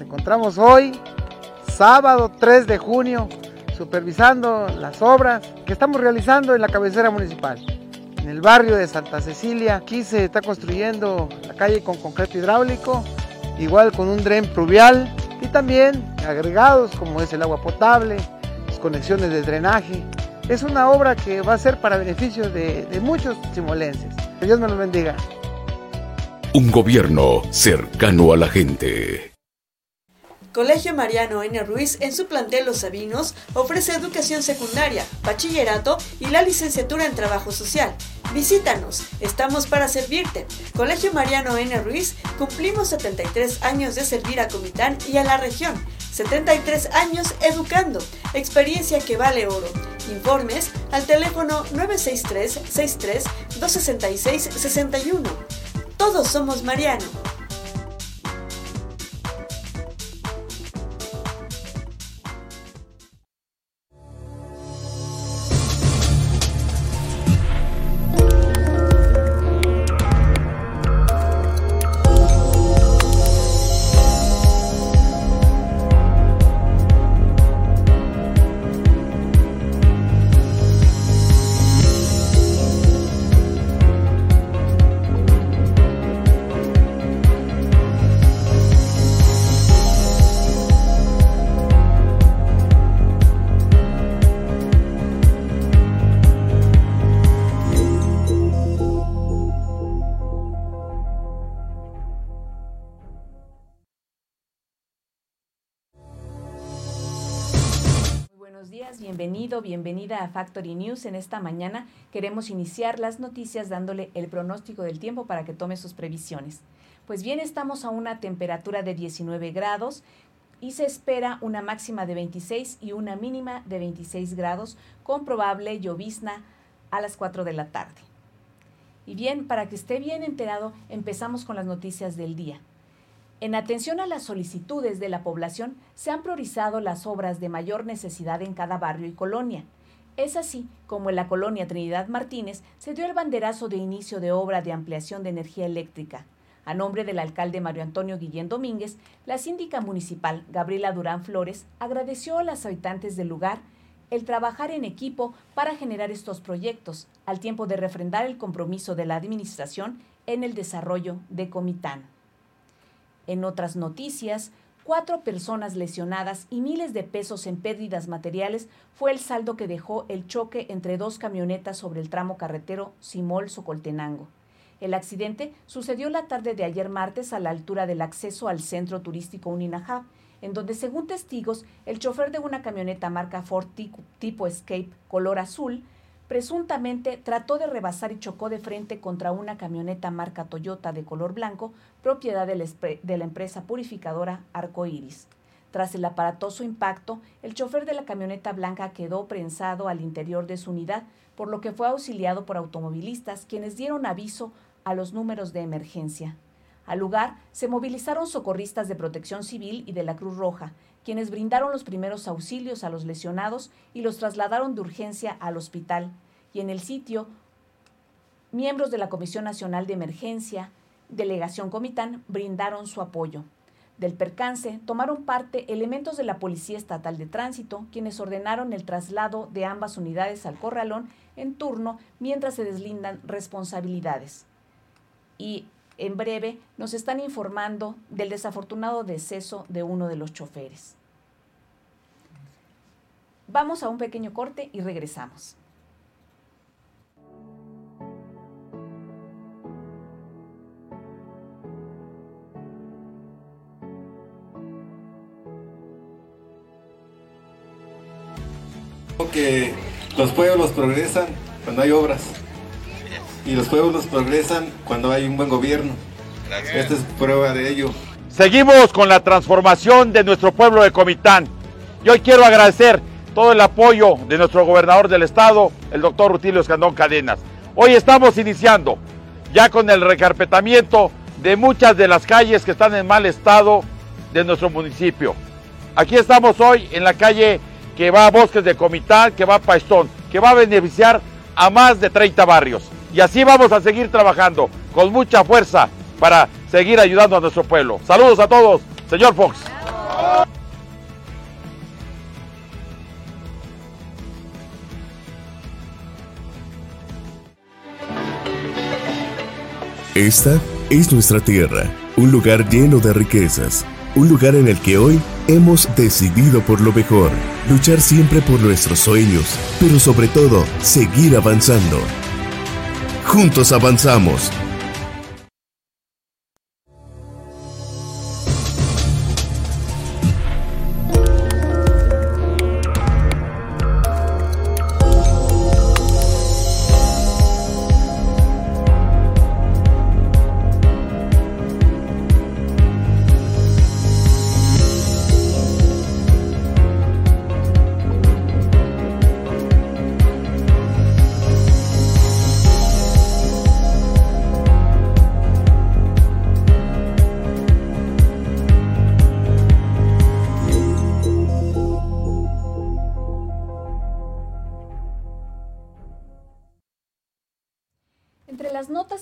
Encontramos hoy, sábado 3 de junio, supervisando las obras que estamos realizando en la cabecera municipal. En el barrio de Santa Cecilia, aquí se está construyendo la calle con concreto hidráulico, igual con un dren pluvial y también agregados como es el agua potable, las conexiones de drenaje. Es una obra que va a ser para beneficio de, de muchos simolenses. Que Dios me los bendiga. Un gobierno cercano a la gente. Colegio Mariano N. Ruiz en su plantel Los Sabinos ofrece educación secundaria, bachillerato y la licenciatura en trabajo social. Visítanos, estamos para servirte. Colegio Mariano N. Ruiz, cumplimos 73 años de servir a Comitán y a la región. 73 años educando, experiencia que vale oro. Informes al teléfono 963 63 266 61. Todos somos Mariano. Bienvenido, bienvenida a Factory News. En esta mañana queremos iniciar las noticias dándole el pronóstico del tiempo para que tome sus previsiones. Pues bien, estamos a una temperatura de 19 grados y se espera una máxima de 26 y una mínima de 26 grados con probable llovizna a las 4 de la tarde. Y bien, para que esté bien enterado, empezamos con las noticias del día. En atención a las solicitudes de la población, se han priorizado las obras de mayor necesidad en cada barrio y colonia. Es así como en la colonia Trinidad Martínez se dio el banderazo de inicio de obra de ampliación de energía eléctrica. A nombre del alcalde Mario Antonio Guillén Domínguez, la síndica municipal Gabriela Durán Flores agradeció a las habitantes del lugar el trabajar en equipo para generar estos proyectos, al tiempo de refrendar el compromiso de la administración en el desarrollo de Comitán. En otras noticias, cuatro personas lesionadas y miles de pesos en pérdidas materiales fue el saldo que dejó el choque entre dos camionetas sobre el tramo carretero Simol-Socoltenango. El accidente sucedió la tarde de ayer martes a la altura del acceso al centro turístico Uninajab, en donde según testigos, el chofer de una camioneta marca Ford tipo Escape color azul presuntamente trató de rebasar y chocó de frente contra una camioneta marca Toyota de color blanco, propiedad de la empresa purificadora Arcoiris. Tras el aparatoso impacto, el chofer de la camioneta blanca quedó prensado al interior de su unidad, por lo que fue auxiliado por automovilistas quienes dieron aviso a los números de emergencia. Al lugar se movilizaron socorristas de Protección Civil y de la Cruz Roja, quienes brindaron los primeros auxilios a los lesionados y los trasladaron de urgencia al hospital. Y en el sitio, miembros de la Comisión Nacional de Emergencia, Delegación Comitán, brindaron su apoyo. Del percance tomaron parte elementos de la Policía Estatal de Tránsito, quienes ordenaron el traslado de ambas unidades al corralón en turno mientras se deslindan responsabilidades. Y en breve nos están informando del desafortunado deceso de uno de los choferes. Vamos a un pequeño corte y regresamos. que los pueblos progresan cuando hay obras y los pueblos progresan cuando hay un buen gobierno. Esta es prueba de ello. Seguimos con la transformación de nuestro pueblo de Comitán. Y hoy quiero agradecer todo el apoyo de nuestro gobernador del estado, el doctor Rutilio Escandón Cadenas. Hoy estamos iniciando ya con el recarpetamiento de muchas de las calles que están en mal estado de nuestro municipio. Aquí estamos hoy en la calle que va a Bosques de Comitán, que va a Paestón, que va a beneficiar a más de 30 barrios. Y así vamos a seguir trabajando con mucha fuerza para seguir ayudando a nuestro pueblo. Saludos a todos, señor Fox. Esta es nuestra tierra, un lugar lleno de riquezas, un lugar en el que hoy hemos decidido por lo mejor, luchar siempre por nuestros sueños, pero sobre todo seguir avanzando Juntos avanzamos.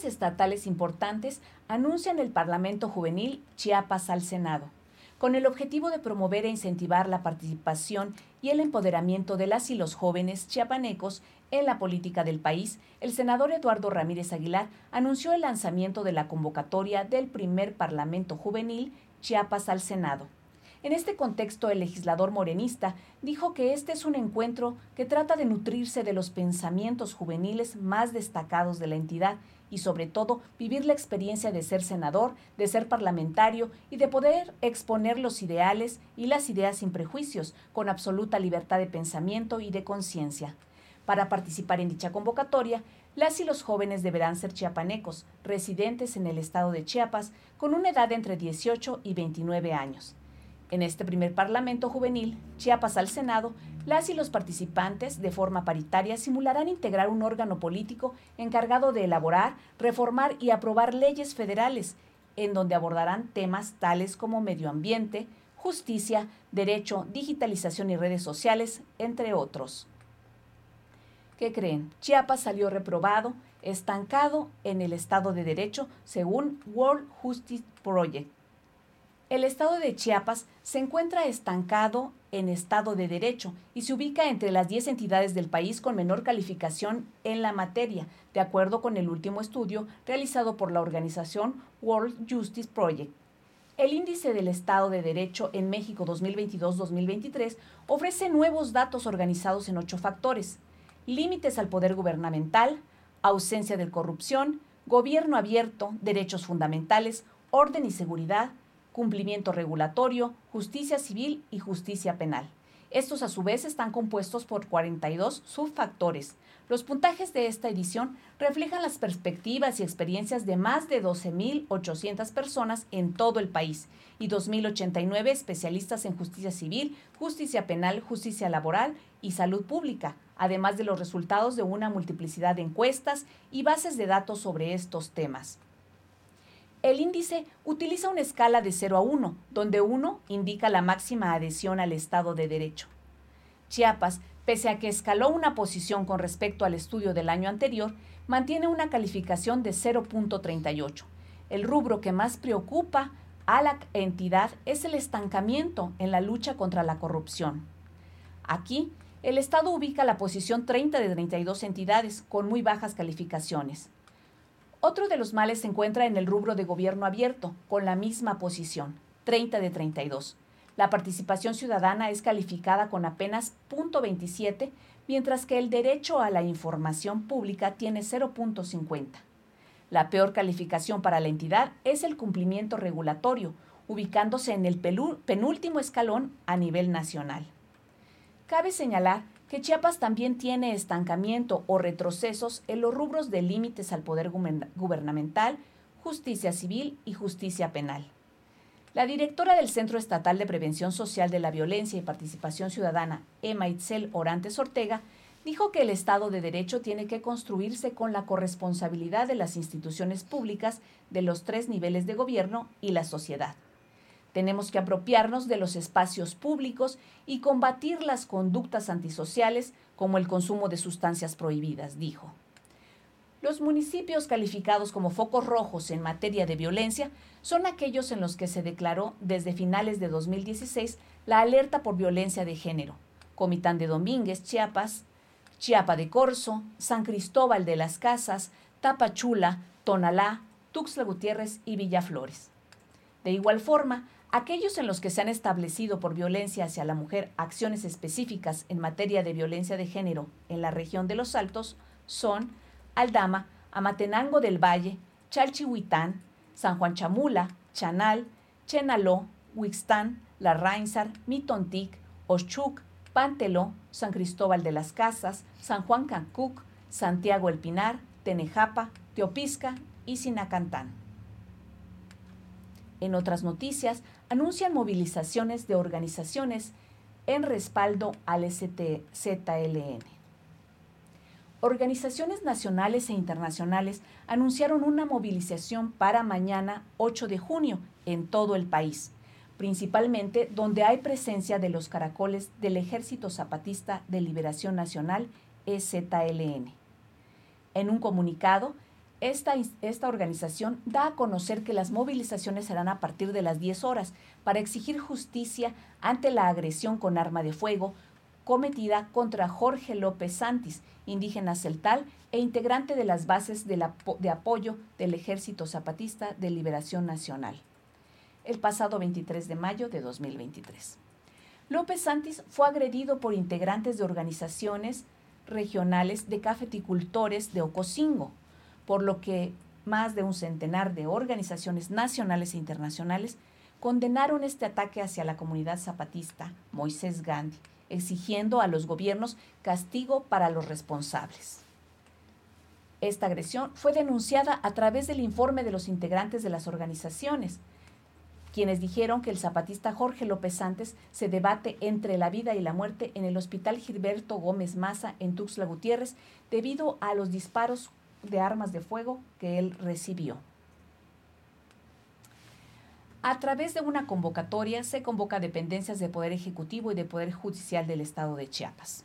Estatales importantes anuncian el Parlamento Juvenil Chiapas al Senado, con el objetivo de promover e incentivar la participación y el empoderamiento de las y los jóvenes chiapanecos en la política del país, el senador Eduardo Ramírez Aguilar anunció el lanzamiento de la convocatoria del primer Parlamento Juvenil Chiapas al Senado. En este contexto, el legislador morenista dijo que este es un encuentro que trata de nutrirse de los pensamientos juveniles más destacados de la entidad y sobre todo vivir la experiencia de ser senador, de ser parlamentario y de poder exponer los ideales y las ideas sin prejuicios, con absoluta libertad de pensamiento y de conciencia. Para participar en dicha convocatoria, las y los jóvenes deberán ser chiapanecos, residentes en el estado de Chiapas, con una edad entre 18 y 29 años. En este primer Parlamento Juvenil, Chiapas al Senado, las y los participantes, de forma paritaria, simularán integrar un órgano político encargado de elaborar, reformar y aprobar leyes federales, en donde abordarán temas tales como medio ambiente, justicia, derecho, digitalización y redes sociales, entre otros. ¿Qué creen? Chiapas salió reprobado, estancado en el Estado de Derecho, según World Justice Project el estado de Chiapas se encuentra estancado en estado de derecho y se ubica entre las 10 entidades del país con menor calificación en la materia, de acuerdo con el último estudio realizado por la organización World Justice Project. El índice del Estado de Derecho en México 2022-2023 ofrece nuevos datos organizados en ocho factores. Límites al poder gubernamental, ausencia de corrupción, gobierno abierto, derechos fundamentales, orden y seguridad, cumplimiento regulatorio, justicia civil y justicia penal. Estos a su vez están compuestos por 42 subfactores. Los puntajes de esta edición reflejan las perspectivas y experiencias de más de 12.800 personas en todo el país y 2.089 especialistas en justicia civil, justicia penal, justicia laboral y salud pública, además de los resultados de una multiplicidad de encuestas y bases de datos sobre estos temas. El índice utiliza una escala de 0 a 1, donde 1 indica la máxima adhesión al Estado de Derecho. Chiapas, pese a que escaló una posición con respecto al estudio del año anterior, mantiene una calificación de 0.38. El rubro que más preocupa a la entidad es el estancamiento en la lucha contra la corrupción. Aquí, el Estado ubica la posición 30 de 32 entidades con muy bajas calificaciones. Otro de los males se encuentra en el rubro de gobierno abierto, con la misma posición, 30 de 32. La participación ciudadana es calificada con apenas 0.27, mientras que el derecho a la información pública tiene 0.50. La peor calificación para la entidad es el cumplimiento regulatorio, ubicándose en el penúltimo escalón a nivel nacional. Cabe señalar que Chiapas también tiene estancamiento o retrocesos en los rubros de límites al poder gubernamental, justicia civil y justicia penal. La directora del Centro Estatal de Prevención Social de la Violencia y Participación Ciudadana, Emma Itzel Orantes Ortega, dijo que el Estado de Derecho tiene que construirse con la corresponsabilidad de las instituciones públicas de los tres niveles de gobierno y la sociedad. Tenemos que apropiarnos de los espacios públicos y combatir las conductas antisociales como el consumo de sustancias prohibidas, dijo. Los municipios calificados como focos rojos en materia de violencia son aquellos en los que se declaró desde finales de 2016 la alerta por violencia de género. Comitán de Domínguez, Chiapas, Chiapa de Corzo, San Cristóbal de las Casas, Tapachula, Tonalá, Tuxtla Gutiérrez y Villaflores. De igual forma, aquellos en los que se han establecido por violencia hacia la mujer acciones específicas en materia de violencia de género en la región de los Altos son Aldama, Amatenango del Valle, Chalchihuitán, San Juan Chamula, Chanal, Chenaló, Huixtán, La Rainsar, Mitontic, Ochuc, Panteló, San Cristóbal de las Casas, San Juan Cancuc, Santiago El Pinar, Tenejapa, Teopisca y Sinacantán. En otras noticias, anuncian movilizaciones de organizaciones en respaldo al STZLN. Organizaciones nacionales e internacionales anunciaron una movilización para mañana 8 de junio en todo el país, principalmente donde hay presencia de los caracoles del Ejército Zapatista de Liberación Nacional, EZLN. En un comunicado, esta, esta, organización da a conocer que las movilizaciones serán a partir de las 10 horas para exigir justicia ante la agresión con arma de fuego cometida contra Jorge López Santis, indígena celtal e integrante de las bases de, de apoyo del Ejército Zapatista de Liberación Nacional, el pasado 23 de mayo de 2023. López Santis fue agredido por integrantes de organizaciones regionales de cafeticultores de Ocosingo, por lo que más de un centenar de organizaciones nacionales e internacionales condenaron este ataque hacia la comunidad zapatista Moisés Gandhi, exigiendo a los gobiernos castigo para los responsables. Esta agresión fue denunciada a través del informe de los integrantes de las organizaciones, quienes dijeron que el zapatista Jorge López Santos se debate entre la vida y la muerte en el Hospital Gilberto Gómez Maza en Tuxtla Gutiérrez debido a los disparos de armas de fuego que él recibió. A través de una convocatoria se convoca dependencias de Poder Ejecutivo y de Poder Judicial del Estado de Chiapas.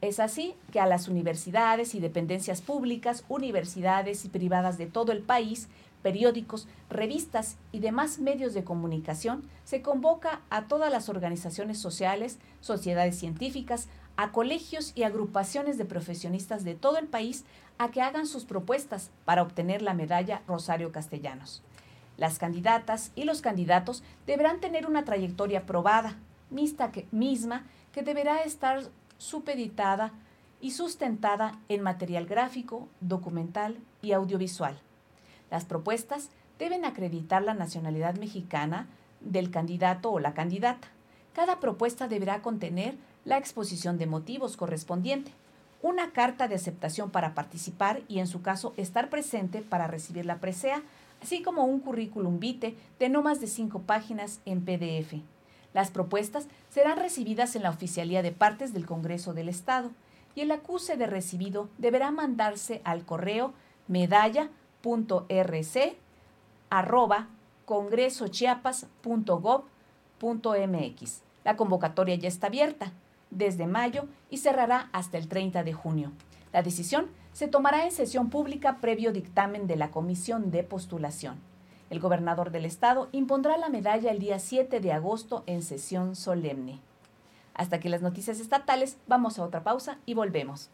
Es así que a las universidades y dependencias públicas, universidades y privadas de todo el país, periódicos, revistas y demás medios de comunicación, se convoca a todas las organizaciones sociales, sociedades científicas, a colegios y agrupaciones de profesionistas de todo el país a que hagan sus propuestas para obtener la medalla Rosario Castellanos. Las candidatas y los candidatos deberán tener una trayectoria probada, misma, que deberá estar supeditada y sustentada en material gráfico, documental y audiovisual. Las propuestas deben acreditar la nacionalidad mexicana del candidato o la candidata. Cada propuesta deberá contener la exposición de motivos correspondiente, una carta de aceptación para participar y en su caso estar presente para recibir la presea, así como un currículum vitae de no más de cinco páginas en PDF. Las propuestas serán recibidas en la Oficialía de Partes del Congreso del Estado y el acuse de recibido deberá mandarse al correo medalla.rc arroba congresochiapas.gov.mx. La convocatoria ya está abierta desde mayo y cerrará hasta el 30 de junio. La decisión se tomará en sesión pública previo dictamen de la Comisión de Postulación. El gobernador del estado impondrá la medalla el día 7 de agosto en sesión solemne. Hasta que las noticias estatales, vamos a otra pausa y volvemos.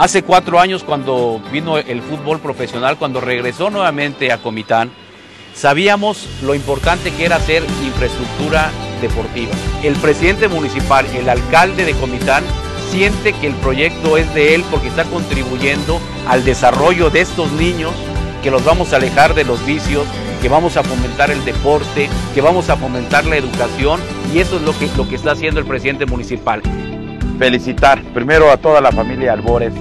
Hace cuatro años cuando vino el fútbol profesional, cuando regresó nuevamente a Comitán, sabíamos lo importante que era hacer infraestructura deportiva. El presidente municipal, el alcalde de Comitán, siente que el proyecto es de él porque está contribuyendo al desarrollo de estos niños, que los vamos a alejar de los vicios, que vamos a fomentar el deporte, que vamos a fomentar la educación y eso es lo que, lo que está haciendo el presidente municipal. Felicitar primero a toda la familia Albores,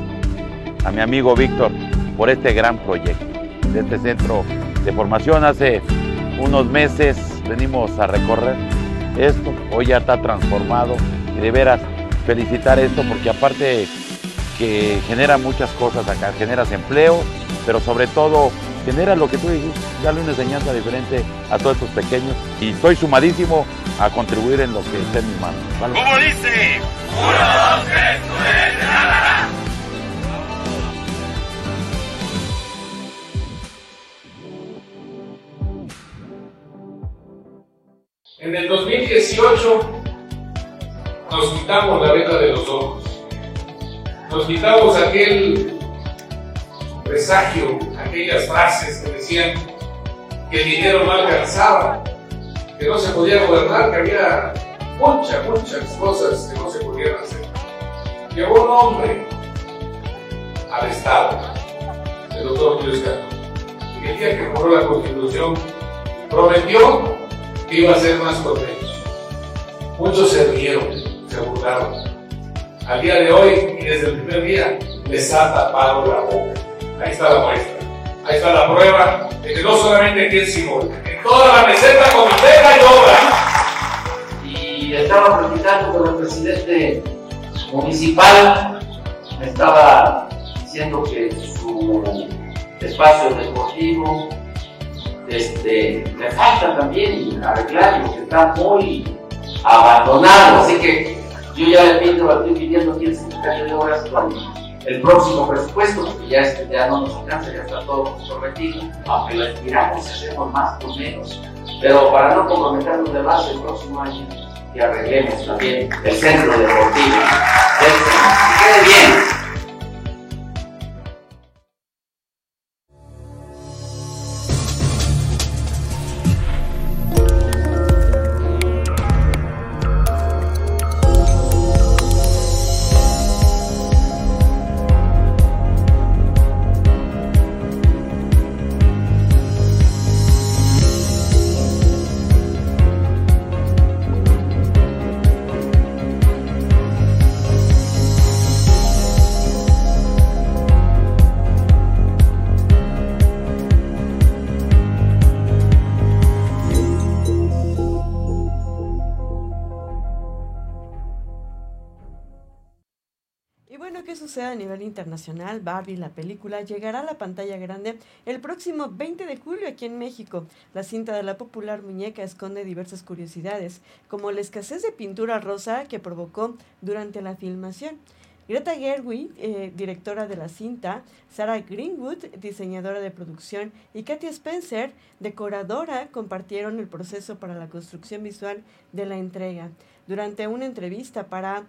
a mi amigo Víctor por este gran proyecto de este centro de formación. Hace unos meses venimos a recorrer esto, hoy ya está transformado y de veras felicitar esto porque aparte que genera muchas cosas acá, generas empleo, pero sobre todo genera lo que tú dijiste, darle una enseñanza diferente a todos estos pequeños y estoy sumadísimo a contribuir en lo que esté en mis manos. Como dice, uno, dos, tres, En el 2018 nos quitamos la venta de los ojos. Nos quitamos aquel presagio, aquellas frases que decían que el dinero no alcanzaba, que no se podía gobernar, que había muchas, muchas cosas que no se podían hacer. Llegó un hombre al Estado, el doctor Luis Castro, y el día que compró la Constitución prometió que iba a ser más con. Muchos se rieron, se burlaron. Al día de hoy, y desde el primer día, les ha tapado la boca. Ahí está la muestra. Ahí está la prueba de que no solamente aquí en Simón, en toda la meseta comitera y obra. Y estaba platicando con el presidente municipal, me estaba diciendo que su espacio deportivo este, le falta también arreglar que está muy abandonado, así que yo ya le pido, estoy pidiendo aquí el secretario de Obras con el próximo presupuesto, porque ya, este, ya no nos alcanza, ya está todo comprometido, aunque lo estiramos, hacemos más o menos, pero para no comprometernos de base el próximo año, que arreglemos también el centro deportivo. Que quede bien. A nivel internacional, Barbie, la película, llegará a la pantalla grande el próximo 20 de julio aquí en México. La cinta de la popular muñeca esconde diversas curiosidades, como la escasez de pintura rosa que provocó durante la filmación. Greta Gerwig, eh, directora de la cinta, Sarah Greenwood, diseñadora de producción, y Katy Spencer, decoradora, compartieron el proceso para la construcción visual de la entrega. Durante una entrevista para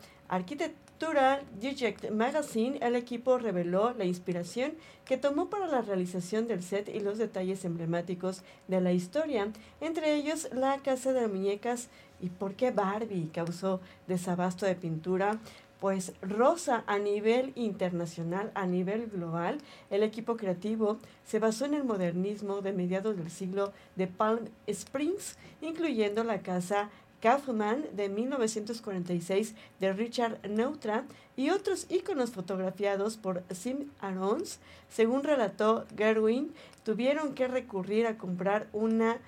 Digest Magazine, el equipo reveló la inspiración que tomó para la realización del set y los detalles emblemáticos de la historia, entre ellos la casa de muñecas y por qué Barbie causó desabasto de pintura, pues rosa a nivel internacional, a nivel global, el equipo creativo se basó en el modernismo de mediados del siglo de Palm Springs, incluyendo la casa Kaufman de 1946 de Richard Neutra y otros íconos fotografiados por Sim Arons. Según relató Gerwin, tuvieron que recurrir a comprar una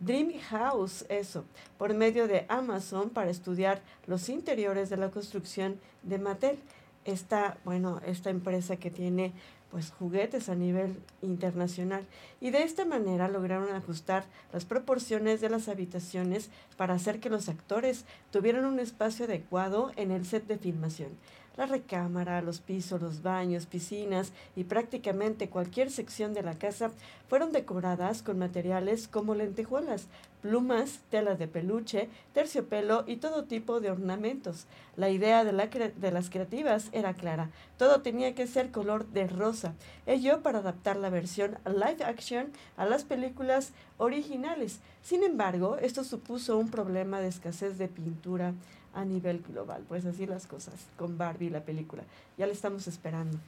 Dream House, eso, por medio de Amazon para estudiar los interiores de la construcción de Mattel. Esta, bueno, esta empresa que tiene pues juguetes a nivel internacional y de esta manera lograron ajustar las proporciones de las habitaciones para hacer que los actores tuvieran un espacio adecuado en el set de filmación. La recámara, los pisos, los baños, piscinas y prácticamente cualquier sección de la casa fueron decoradas con materiales como lentejuelas, plumas, telas de peluche, terciopelo y todo tipo de ornamentos. La idea de, la de, las creativas era clara. Todo tenía que ser color de rosa. Ello para adaptar la versión live action a las películas originales. Sin embargo, esto supuso un problema de escasez de pintura a nivel global. Pues así las cosas con Barbie, la película. Ya le estamos esperando.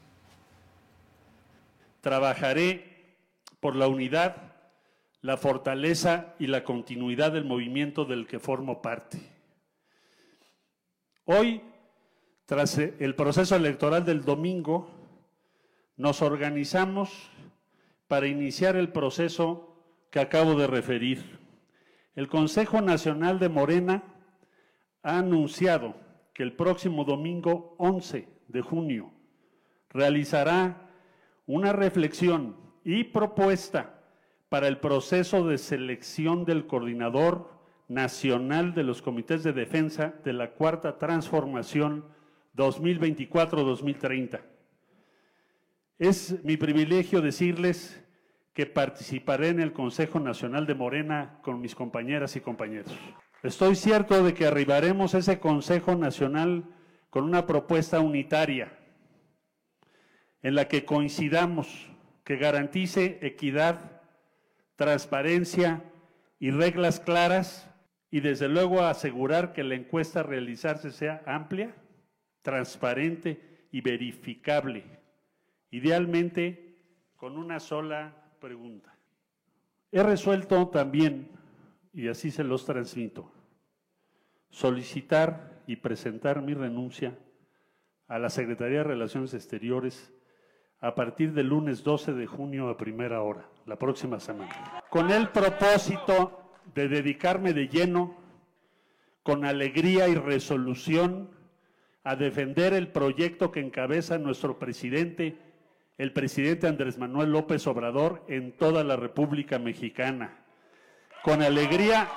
Trabajaré por la unidad, la fortaleza y la continuidad del movimiento del que formo parte. Hoy, tras el proceso electoral del domingo, nos organizamos para iniciar el proceso que acabo de referir. El Consejo Nacional de Morena ha anunciado que el próximo domingo 11 de junio realizará una reflexión y propuesta para el proceso de selección del coordinador nacional de los comités de defensa de la Cuarta Transformación 2024-2030. Es mi privilegio decirles que participaré en el Consejo Nacional de Morena con mis compañeras y compañeros. Estoy cierto de que arribaremos ese Consejo Nacional con una propuesta unitaria en la que coincidamos, que garantice equidad, transparencia y reglas claras y desde luego asegurar que la encuesta a realizarse sea amplia, transparente y verificable, idealmente con una sola pregunta. He resuelto también, y así se los transmito, solicitar y presentar mi renuncia a la Secretaría de Relaciones Exteriores a partir del lunes 12 de junio a primera hora, la próxima semana, con el propósito de dedicarme de lleno, con alegría y resolución, a defender el proyecto que encabeza nuestro presidente, el presidente Andrés Manuel López Obrador, en toda la República Mexicana. Con alegría,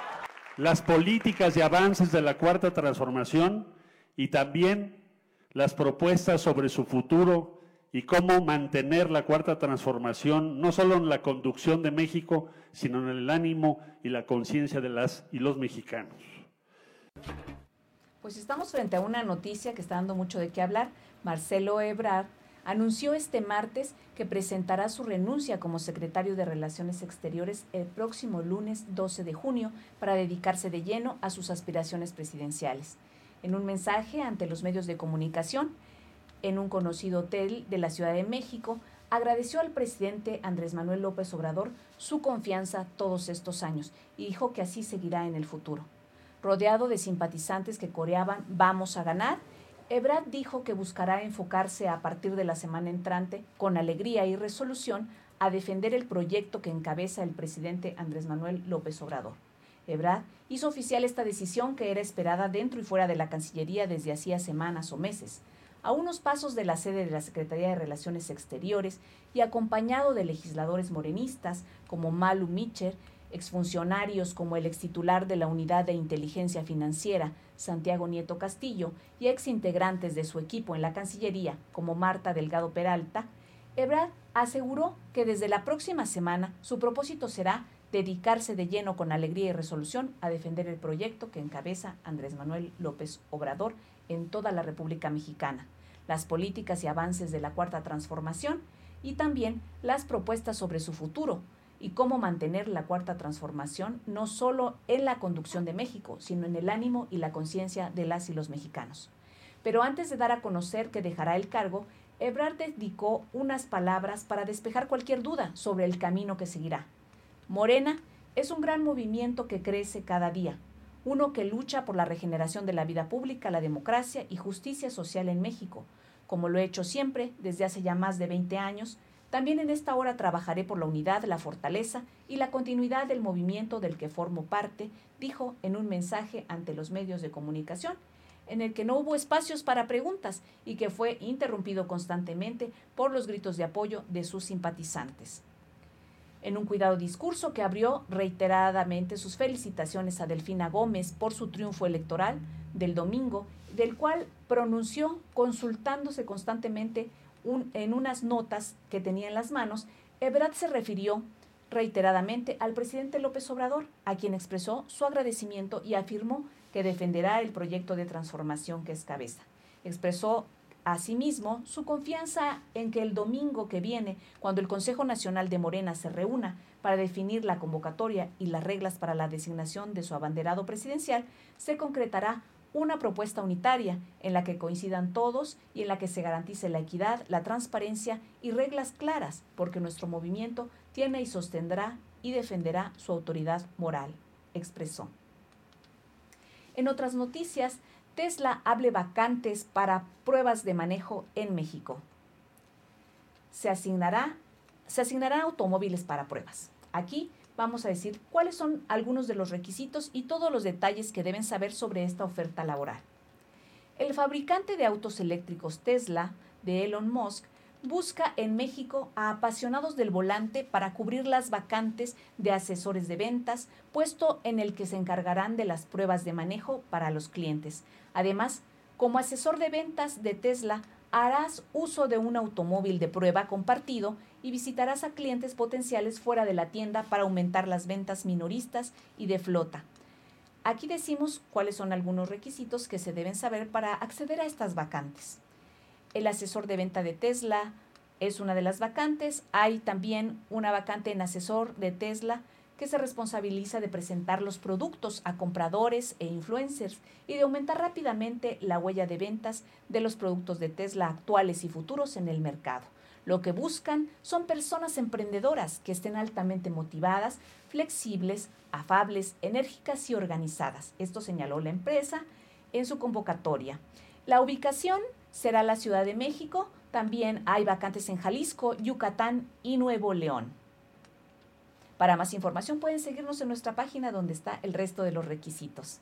las políticas y avances de la Cuarta Transformación y también las propuestas sobre su futuro y cómo mantener la cuarta transformación, no solo en la conducción de México, sino en el ánimo y la conciencia de las y los mexicanos. Pues estamos frente a una noticia que está dando mucho de qué hablar. Marcelo Ebrard anunció este martes que presentará su renuncia como secretario de Relaciones Exteriores el próximo lunes 12 de junio para dedicarse de lleno a sus aspiraciones presidenciales. En un mensaje ante los medios de comunicación, en un conocido hotel de la Ciudad de México, agradeció al presidente Andrés Manuel López Obrador su confianza todos estos años y dijo que así seguirá en el futuro. Rodeado de simpatizantes que coreaban Vamos a ganar, Ebrard dijo que buscará enfocarse a partir de la semana entrante con alegría y resolución a defender el proyecto que encabeza el presidente Andrés Manuel López Obrador. Ebrard hizo oficial esta decisión que era esperada dentro y fuera de la Cancillería desde hacía semanas o meses a unos pasos de la sede de la Secretaría de Relaciones Exteriores y acompañado de legisladores morenistas como Malu Mitcher, exfuncionarios como el extitular de la Unidad de Inteligencia Financiera, Santiago Nieto Castillo, y exintegrantes de su equipo en la Cancillería, como Marta Delgado Peralta, Ebrard aseguró que desde la próxima semana su propósito será dedicarse de lleno con alegría y resolución a defender el proyecto que encabeza Andrés Manuel López Obrador en toda la República Mexicana, las políticas y avances de la Cuarta Transformación y también las propuestas sobre su futuro y cómo mantener la Cuarta Transformación no solo en la conducción de México, sino en el ánimo y la conciencia de las y los mexicanos. Pero antes de dar a conocer que dejará el cargo, Ebrard dedicó unas palabras para despejar cualquier duda sobre el camino que seguirá. Morena es un gran movimiento que crece cada día, uno que lucha por la regeneración de la vida pública, la democracia y justicia social en México. Como lo he hecho siempre desde hace ya más de 20 años, también en esta hora trabajaré por la unidad, la fortaleza y la continuidad del movimiento del que formo parte, dijo en un mensaje ante los medios de comunicación, en el que no hubo espacios para preguntas y que fue interrumpido constantemente por los gritos de apoyo de sus simpatizantes. En un cuidado discurso que abrió reiteradamente sus felicitaciones a Delfina Gómez por su triunfo electoral del domingo, del cual pronunció consultándose constantemente en unas notas que tenía en las manos, Ebrard se refirió reiteradamente al presidente López Obrador, a quien expresó su agradecimiento y afirmó que defenderá el proyecto de transformación que es cabeza. Expresó Asimismo, su confianza en que el domingo que viene, cuando el Consejo Nacional de Morena se reúna para definir la convocatoria y las reglas para la designación de su abanderado presidencial, se concretará una propuesta unitaria en la que coincidan todos y en la que se garantice la equidad, la transparencia y reglas claras, porque nuestro movimiento tiene y sostendrá y defenderá su autoridad moral, expresó. En otras noticias, Tesla hable vacantes para pruebas de manejo en México. Se asignará, se asignarán automóviles para pruebas. Aquí vamos a decir cuáles son algunos de los requisitos y todos los detalles que deben saber sobre esta oferta laboral. El fabricante de autos eléctricos Tesla de Elon Musk busca en México a apasionados del volante para cubrir las vacantes de asesores de ventas, puesto en el que se encargarán de las pruebas de manejo para los clientes. Además, como asesor de ventas de Tesla, harás uso de un automóvil de prueba compartido y visitarás a clientes potenciales fuera de la tienda para aumentar las ventas minoristas y de flota. Aquí decimos cuáles son algunos requisitos que se deben saber para acceder a estas vacantes. El asesor de venta de Tesla es una de las vacantes. Hay también una vacante en asesor de Tesla que se responsabiliza de presentar los productos a compradores e influencers y de aumentar rápidamente la huella de ventas de los productos de Tesla actuales y futuros en el mercado. Lo que buscan son personas emprendedoras que estén altamente motivadas, flexibles, afables, enérgicas y organizadas. Esto señaló la empresa en su convocatoria. La ubicación será la Ciudad de México. También hay vacantes en Jalisco, Yucatán y Nuevo León. Para más información pueden seguirnos en nuestra página donde está el resto de los requisitos.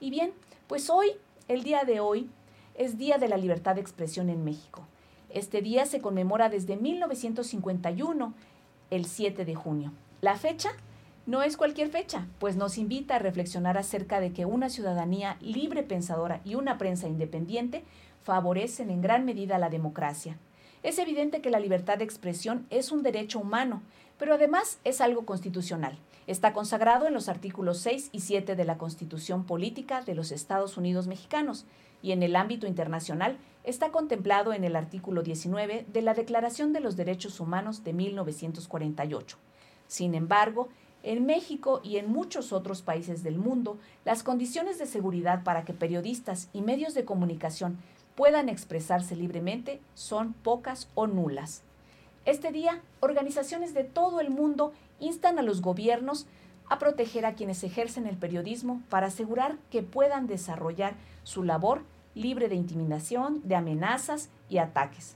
Y bien, pues hoy, el día de hoy, es Día de la Libertad de Expresión en México. Este día se conmemora desde 1951, el 7 de junio. La fecha no es cualquier fecha, pues nos invita a reflexionar acerca de que una ciudadanía libre pensadora y una prensa independiente favorecen en gran medida la democracia. Es evidente que la libertad de expresión es un derecho humano, pero además es algo constitucional. Está consagrado en los artículos 6 y 7 de la Constitución Política de los Estados Unidos Mexicanos y en el ámbito internacional está contemplado en el artículo 19 de la Declaración de los Derechos Humanos de 1948. Sin embargo, en México y en muchos otros países del mundo, las condiciones de seguridad para que periodistas y medios de comunicación puedan expresarse libremente son pocas o nulas. Este día, organizaciones de todo el mundo instan a los gobiernos a proteger a quienes ejercen el periodismo para asegurar que puedan desarrollar su labor libre de intimidación, de amenazas y ataques.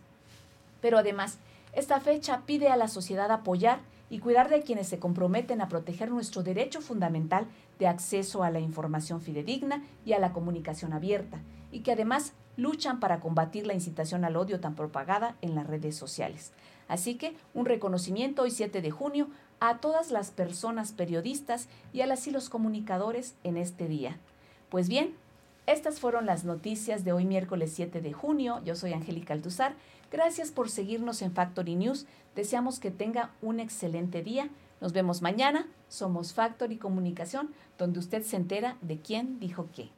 Pero además, esta fecha pide a la sociedad apoyar y cuidar de quienes se comprometen a proteger nuestro derecho fundamental de acceso a la información fidedigna y a la comunicación abierta, y que además luchan para combatir la incitación al odio tan propagada en las redes sociales. Así que un reconocimiento hoy 7 de junio a todas las personas periodistas y a las y los comunicadores en este día. Pues bien, estas fueron las noticias de hoy miércoles 7 de junio. Yo soy Angélica Altuzar. Gracias por seguirnos en Factory News. Deseamos que tenga un excelente día. Nos vemos mañana. Somos Factory Comunicación, donde usted se entera de quién dijo qué.